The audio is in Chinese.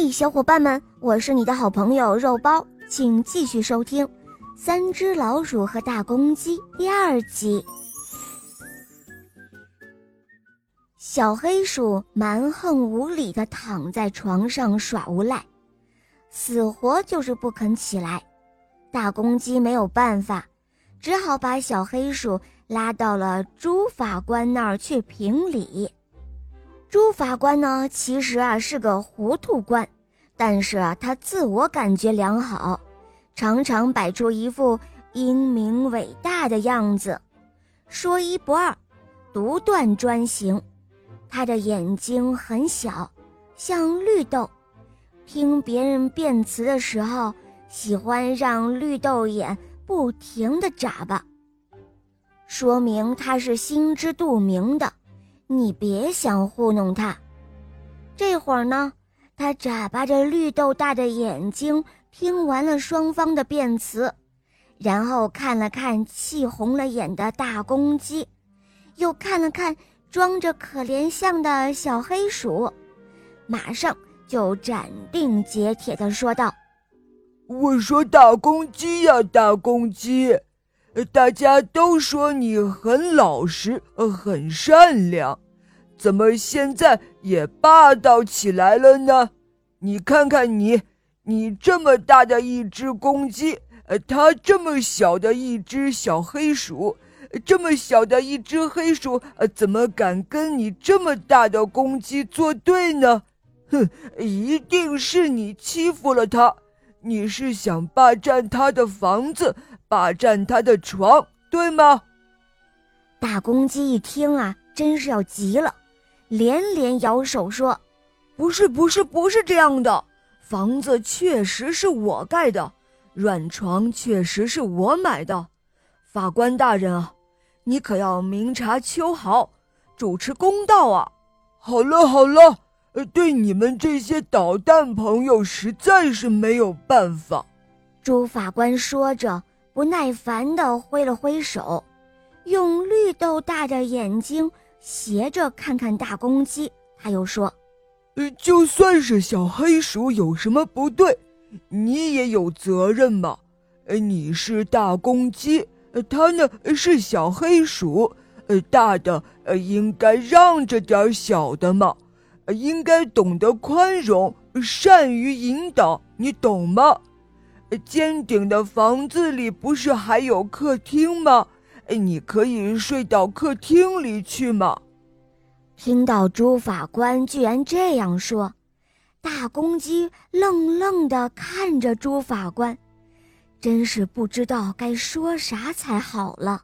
嘿，小伙伴们，我是你的好朋友肉包，请继续收听《三只老鼠和大公鸡》第二集。小黑鼠蛮横无理的躺在床上耍无赖，死活就是不肯起来。大公鸡没有办法，只好把小黑鼠拉到了朱法官那儿去评理。朱法官呢，其实啊是个糊涂官，但是啊他自我感觉良好，常常摆出一副英明伟大的样子，说一不二，独断专行。他的眼睛很小，像绿豆，听别人辩词的时候。喜欢让绿豆眼不停地眨巴，说明他是心知肚明的。你别想糊弄他。这会儿呢，他眨巴着绿豆大的眼睛，听完了双方的辩词，然后看了看气红了眼的大公鸡，又看了看装着可怜相的小黑鼠，马上就斩钉截铁地说道。我说大公鸡呀，大公鸡，大家都说你很老实，很善良，怎么现在也霸道起来了呢？你看看你，你这么大的一只公鸡，呃，它这么小的一只小黑鼠，这么小的一只黑鼠，呃，怎么敢跟你这么大的公鸡作对呢？哼，一定是你欺负了它。你是想霸占他的房子，霸占他的床，对吗？大公鸡一听啊，真是要急了，连连摇手说：“不是，不是，不是这样的。房子确实是我盖的，软床确实是我买的。法官大人啊，你可要明察秋毫，主持公道啊！好了，好了。”对你们这些捣蛋朋友实在是没有办法。朱法官说着，不耐烦地挥了挥手，用绿豆大的眼睛斜着看看大公鸡。他又说：“呃，就算是小黑鼠有什么不对，你也有责任嘛。呃，你是大公鸡，它呢是小黑鼠，呃，大的呃应该让着点小的嘛。”应该懂得宽容，善于引导，你懂吗？尖顶的房子里不是还有客厅吗？你可以睡到客厅里去吗？听到朱法官居然这样说，大公鸡愣愣地看着朱法官，真是不知道该说啥才好了。